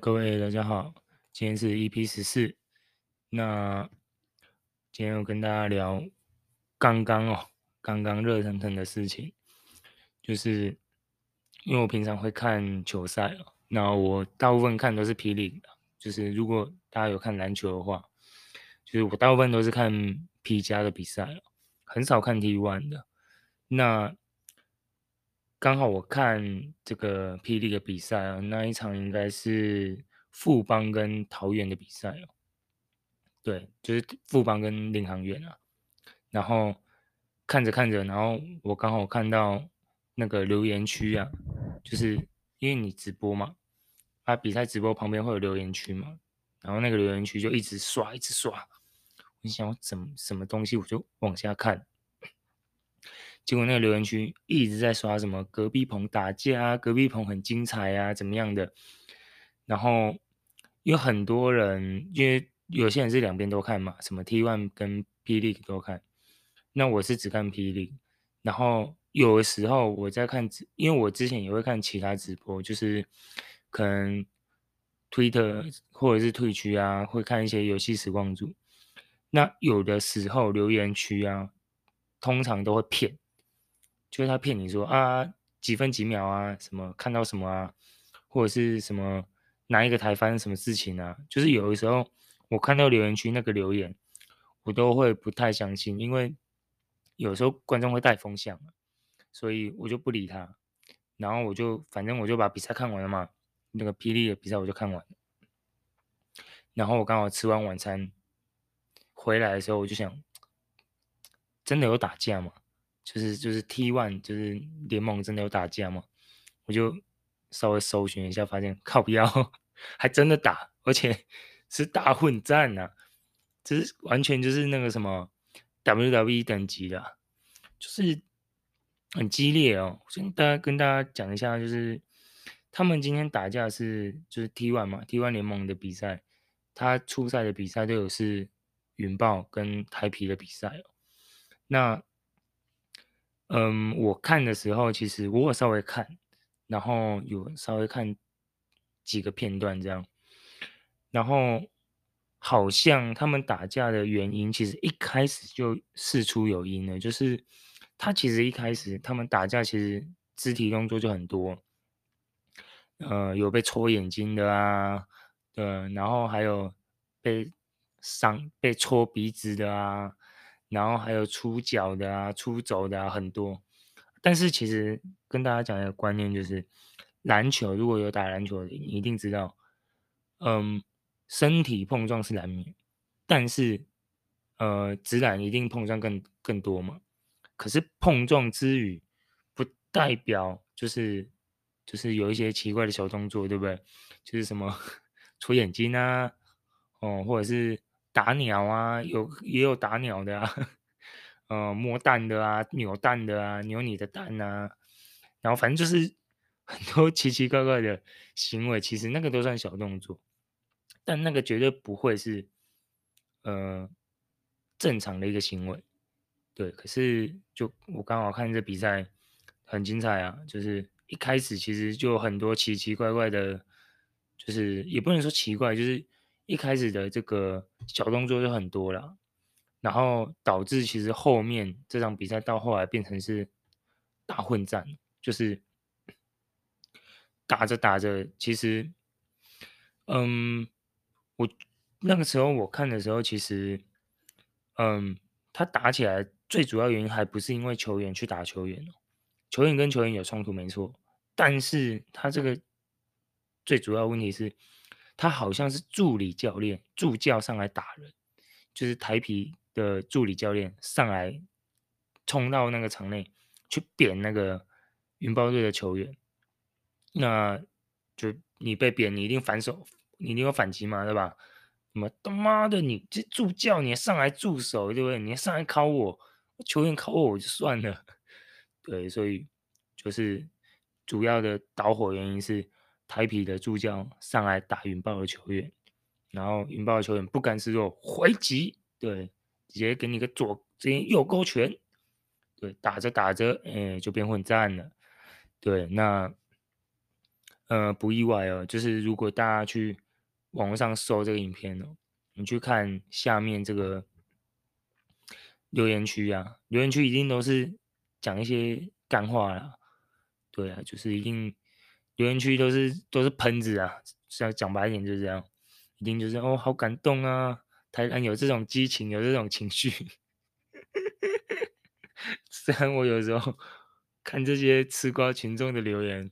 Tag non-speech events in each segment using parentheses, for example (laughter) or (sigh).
各位大家好，今天是 EP 十四。那今天我跟大家聊刚刚哦，刚刚热腾腾的事情，就是因为我平常会看球赛哦，那我大部分看都是 P 零的，就是如果大家有看篮球的话，就是我大部分都是看 P 加的比赛，很少看 T one 的。那刚好我看这个霹雳的比赛啊，那一场应该是富邦跟桃园的比赛哦。对，就是富邦跟领航员啊。然后看着看着，然后我刚好看到那个留言区啊，就是因为你直播嘛，啊，比赛直播旁边会有留言区嘛，然后那个留言区就一直刷，一直刷。我想我怎么什么东西，我就往下看。结果那个留言区一直在刷什么隔壁棚打架啊，隔壁棚很精彩啊，怎么样的？然后有很多人，因为有些人是两边都看嘛，什么 T One 跟霹雳都看。那我是只看霹雳。然后有的时候我在看，因为我之前也会看其他直播，就是可能 Twitter 或者是退区啊，会看一些游戏实况组。那有的时候留言区啊，通常都会骗。就是他骗你说啊几分几秒啊什么看到什么啊，或者是什么哪一个台发生什么事情啊，就是有的时候我看到留言区那个留言，我都会不太相信，因为有时候观众会带风向，所以我就不理他，然后我就反正我就把比赛看完了嘛，那个霹雳的比赛我就看完了，然后我刚好吃完晚餐回来的时候，我就想，真的有打架吗？就是就是 T one 就是联盟真的有打架吗？我就稍微搜寻一下，发现靠腰还真的打，而且 (laughs) 是大混战呐、啊，这是完全就是那个什么 WWE 等级的，就是很激烈哦。先大家跟大家讲一下，就是他们今天打架是就是 T one 嘛，T one 联盟的比赛，他初赛的比赛都有是云豹跟台皮的比赛哦，那。嗯，我看的时候，其实我有稍微看，然后有稍微看几个片段这样，然后好像他们打架的原因，其实一开始就事出有因了，就是他其实一开始他们打架，其实肢体动作就很多，呃，有被戳眼睛的啊，对，然后还有被伤、被戳鼻子的啊。然后还有出脚的啊，出走的啊，很多。但是其实跟大家讲一个观念，就是篮球如果有打篮球，你一定知道，嗯，身体碰撞是难免，但是呃，直男一定碰撞更更多嘛。可是碰撞之余，不代表就是就是有一些奇怪的小动作，对不对？就是什么 (laughs) 戳眼睛啊，哦，或者是。打鸟啊，有也有打鸟的啊，(laughs) 呃，摸蛋的啊，扭蛋的啊，扭你的蛋啊，然后反正就是 (laughs) 很多奇奇怪怪的行为，其实那个都算小动作，但那个绝对不会是呃正常的一个行为，对。可是就我刚好看这比赛很精彩啊，就是一开始其实就很多奇奇怪怪的，就是也不能说奇怪，就是。一开始的这个小动作就很多了，然后导致其实后面这场比赛到后来变成是大混战，就是打着打着，其实，嗯，我那个时候我看的时候，其实，嗯，他打起来最主要原因还不是因为球员去打球员哦，球员跟球员有冲突没错，但是他这个最主要问题是。他好像是助理教练，助教上来打人，就是台啤的助理教练上来冲到那个场内去扁那个云豹队的球员，那就你被扁，你一定反手，你一定要反击嘛，对吧？什么他妈的，你这助教你还上来助手，对不对？你还上来考我，球员考我我就算了，(laughs) 对，所以就是主要的导火原因是。台啤的助教上来打云豹的球员，然后云豹的球员不甘示弱回击，对，直接给你个左，直接右勾拳，对，打着打着，哎，就变混战了，对，那，呃，不意外哦，就是如果大家去网络上搜这个影片哦，你去看下面这个留言区啊，留言区一定都是讲一些干话啦，对啊，就是一定留言区都是都是喷子啊，讲讲白一点就是这样，一定就是哦，好感动啊，台湾有这种激情，有这种情绪。(laughs) 虽然我有时候看这些吃瓜群众的留言，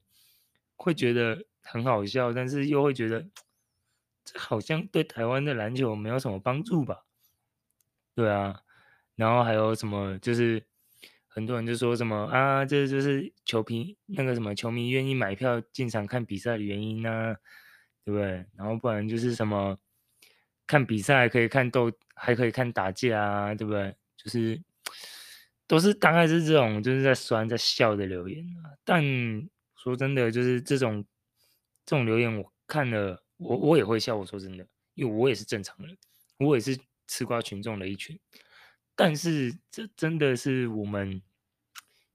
会觉得很好笑，但是又会觉得这好像对台湾的篮球没有什么帮助吧？对啊，然后还有什么就是很多人就说什么啊，这就是球迷那个什么球迷愿意买票进场看比赛的原因呢？对不对？然后不然就是什么看比赛可以看斗，还可以看打架啊，对不对？就是。都是大概是这种，就是在酸在笑的留言啊。但说真的，就是这种这种留言，我看了，我我也会笑。我说真的，因为我也是正常人，我也是吃瓜群众的一群。但是这真的是我们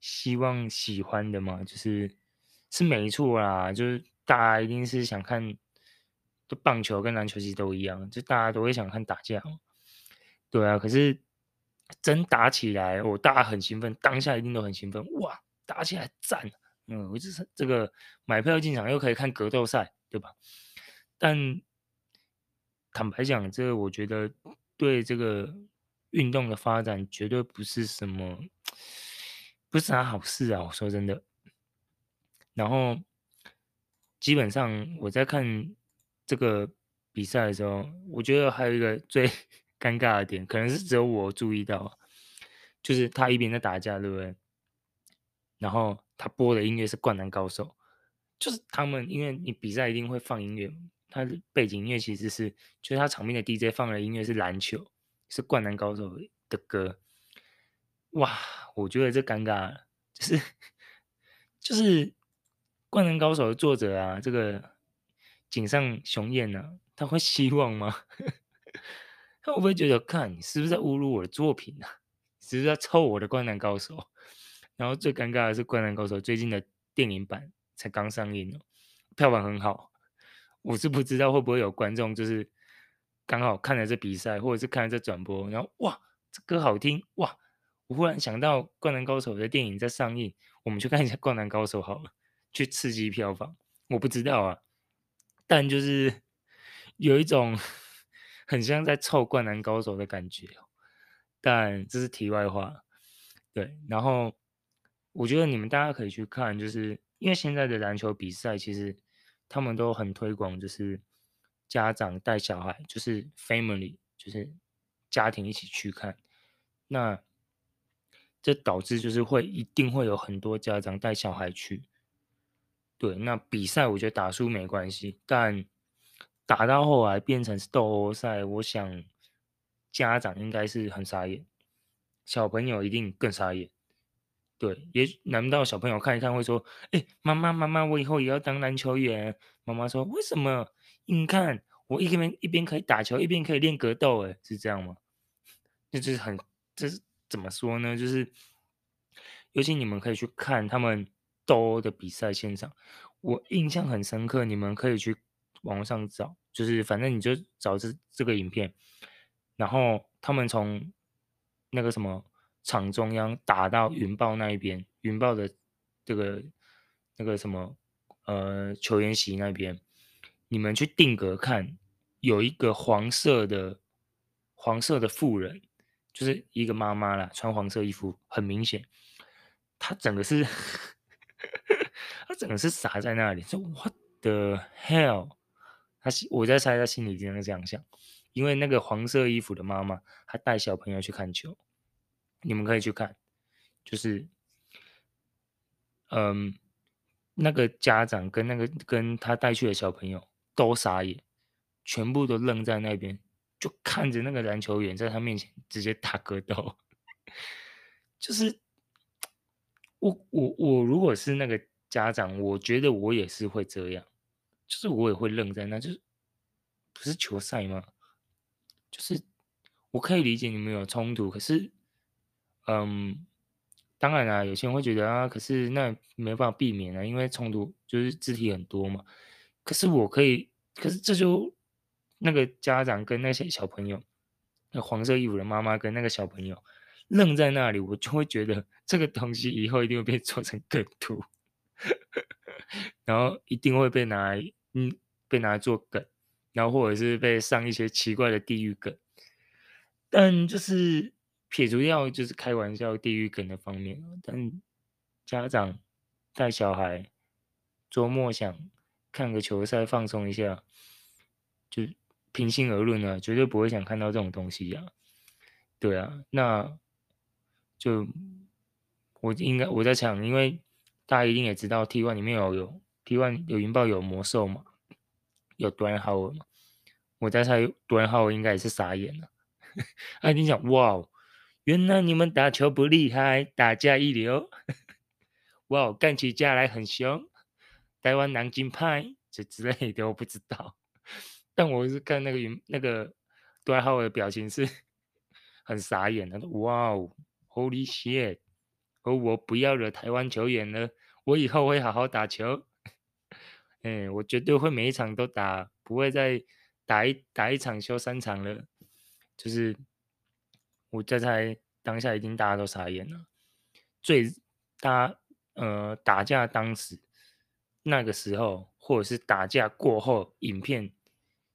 希望喜欢的吗？就是是没错啦，就是大家一定是想看，就棒球跟篮球其实都一样，就大家都会想看打架。对啊，可是。真打起来，我大家很兴奋，当下一定都很兴奋，哇，打起来赞，嗯，我就是这个买票进场又可以看格斗赛，对吧？但坦白讲，这个我觉得对这个运动的发展绝对不是什么，不是啥好事啊！我说真的。然后基本上我在看这个比赛的时候，我觉得还有一个最。(laughs) 尴尬的点可能是只有我注意到，就是他一边在打架，对不对？然后他播的音乐是《灌篮高手》，就是他们因为你比赛一定会放音乐，他的背景音乐其实是，就是他场边的 DJ 放的音乐是篮球，是《灌篮高手》的歌。哇，我觉得这尴尬了，就是就是《灌篮高手》的作者啊，这个井上雄彦啊，他会希望吗？(laughs) 他会不会觉得，看你是不是在侮辱我的作品呢、啊？是不是在臭我的《灌篮高手》？(laughs) 然后最尴尬的是，《灌篮高手》最近的电影版才刚上映哦，票房很好。我是不知道会不会有观众就是刚好看了这比赛，或者是看了这转播，然后哇，这歌好听哇！我忽然想到《灌篮高手》的电影在上映，我们去看一下《灌篮高手》好了，去刺激票房。我不知道啊，但就是有一种。很像在凑《灌篮高手》的感觉，但这是题外话。对，然后我觉得你们大家可以去看，就是因为现在的篮球比赛，其实他们都很推广，就是家长带小孩，就是 family，就是家庭一起去看。那这导致就是会一定会有很多家长带小孩去。对，那比赛我觉得打输没关系，但。打到后来变成是斗殴赛，我想家长应该是很傻眼，小朋友一定更傻眼。对，也难道小朋友看一看会说：“哎、妈妈妈妈，我以后也要当篮球员。”妈妈说：“为什么？你看我一边一边可以打球，一边可以练格斗，哎，是这样吗？”这就是很，这是怎么说呢？就是尤其你们可以去看他们斗殴的比赛现场，我印象很深刻，你们可以去网上找。就是反正你就找这这个影片，然后他们从那个什么场中央打到云豹那一边，云豹的这个那个什么呃球员席那边，你们去定格看，有一个黄色的黄色的妇人，就是一个妈妈啦，穿黄色衣服，很明显，她整个是 (laughs) 她整个是傻在那里，说 What the hell？他心，我在猜他心里真的这样想，因为那个黄色衣服的妈妈，她带小朋友去看球，你们可以去看，就是，嗯，那个家长跟那个跟他带去的小朋友都傻眼，全部都愣在那边，就看着那个篮球员在他面前直接打格斗，(laughs) 就是，我我我如果是那个家长，我觉得我也是会这样。就是我也会愣在那，就是不是球赛吗？就是我可以理解你们有冲突，可是，嗯，当然啦，有些人会觉得啊，可是那没办法避免啊，因为冲突就是肢体很多嘛。可是我可以，可是这就那个家长跟那些小朋友，那黄色衣服的妈妈跟那个小朋友愣在那里，我就会觉得这个东西以后一定会被做成梗图，(laughs) 然后一定会被拿来嗯被拿来做梗，然后或者是被上一些奇怪的地狱梗。但就是撇除掉就是开玩笑地狱梗的方面，但家长带小孩周末想看个球赛放松一下，就平心而论呢，绝对不会想看到这种东西呀。对啊，那就我应该我在想，因为大家一定也知道 T one 里面有有 T one 有云豹有魔兽嘛，有端号嘛，我在猜端号应该也是傻眼了。(laughs) 哎，你想哇哦，原来你们打球不厉害，打架一流，(laughs) 哇哦，干起架来很凶，台湾南京派这之类的，我不知道。但我是看那个云那个杜爱浩的表情是 (laughs) 很傻眼，他说哇哦，Holy shit，哦，我不要惹台湾球员了，我以后会好好打球。(laughs) 哎，我绝对会每一场都打，不会再打一打一场休三场了。就是我在猜，当下已经大家都傻眼了。最大呃打架当时那个时候，或者是打架过后，影片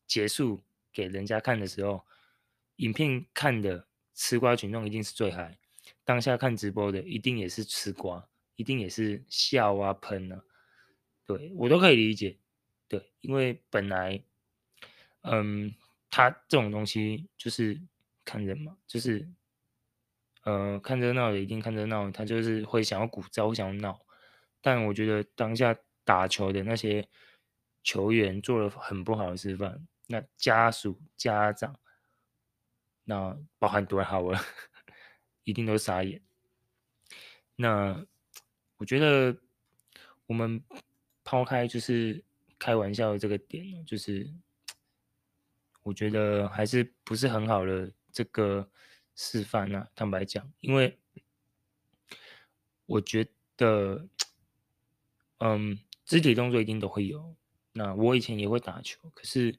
结束给人家看的时候，影片看的吃瓜群众一定是最嗨。当下看直播的一定也是吃瓜，一定也是笑啊喷啊。对，我都可以理解。对，因为本来嗯。他这种东西就是看人嘛，就是，呃，看热闹的一定看热闹，他就是会想要鼓噪，想要闹。但我觉得当下打球的那些球员做了很不好的示范，那家属、家长，那包含多好了，(laughs) 一定都傻眼。那我觉得我们抛开就是开玩笑的这个点，就是。我觉得还是不是很好的这个示范啊，坦白讲，因为我觉得，嗯，肢体动作一定都会有。那我以前也会打球，可是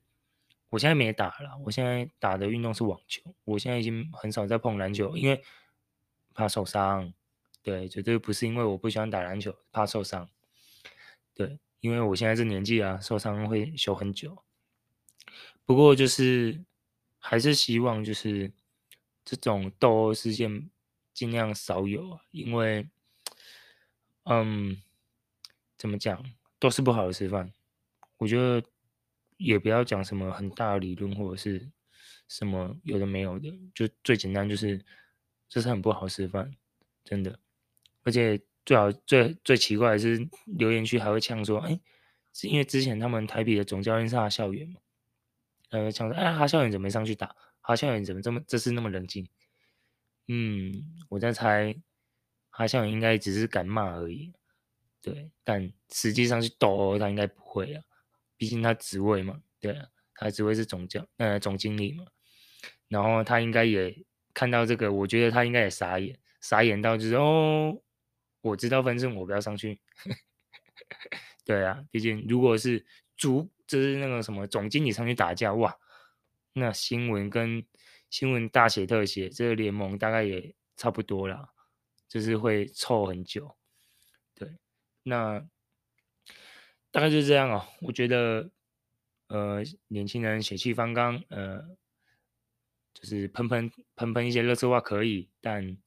我现在没打了。我现在打的运动是网球，我现在已经很少在碰篮球，因为怕受伤。对，绝对不是因为我不喜欢打篮球，怕受伤。对，因为我现在这年纪啊，受伤会休很久。不过就是还是希望就是这种斗殴事件尽量少有啊，因为嗯，怎么讲都是不好的示范。我觉得也不要讲什么很大的理论或者是什么有的没有的，就最简单就是这是很不好示范，真的。而且最好最最奇怪的是留言区还会呛说，哎，是因为之前他们台比的总教练是他校园嘛？呃，想说，哎，哈校园怎么没上去打？哈校园怎么这么这次那么冷静？嗯，我在猜，哈校园应该只是敢骂而已，对，但实际上去斗殴他应该不会啊，毕竟他职位嘛，对啊，他职位是总教，呃，总经理嘛，然后他应该也看到这个，我觉得他应该也傻眼，傻眼到就是哦，我知道分胜，我不要上去，(laughs) 对啊，毕竟如果是主。就是那个什么总经理上去打架哇，那新闻跟新闻大写特写，这个联盟大概也差不多了，就是会臭很久。那大概就是这样哦。我觉得，呃，年轻人血气方刚，呃，就是喷喷喷喷一些垃圾话可以，但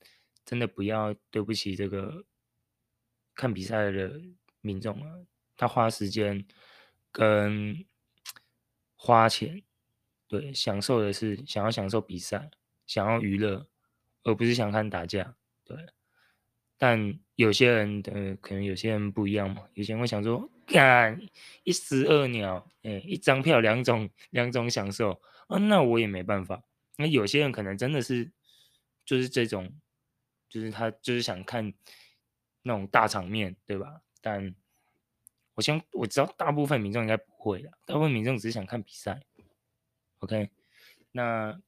真的不要对不起这个看比赛的民众啊，他花时间。跟花钱，对，享受的是想要享受比赛，想要娱乐，而不是想看打架，对。但有些人的可能有些人不一样嘛，有些人会想说，干一石二鸟，哎，一张票两种两种享受啊，那我也没办法。那有些人可能真的是就是这种，就是他就是想看那种大场面，对吧？但我想我知道大部分民众应该不会的，大部分民众只是想看比赛。OK，那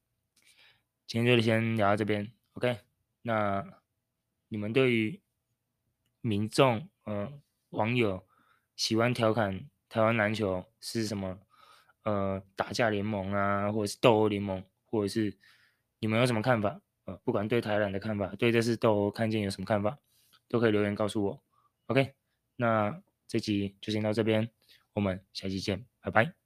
今天就先聊到这边。OK，那你们对于民众呃网友喜欢调侃台湾篮球是什么呃打架联盟啊，或者是斗殴联盟，或者是你们有什么看法？呃，不管对台篮的看法，对这次斗殴看见有什么看法，都可以留言告诉我。OK，那这集就先到这边，我们下期见，拜拜。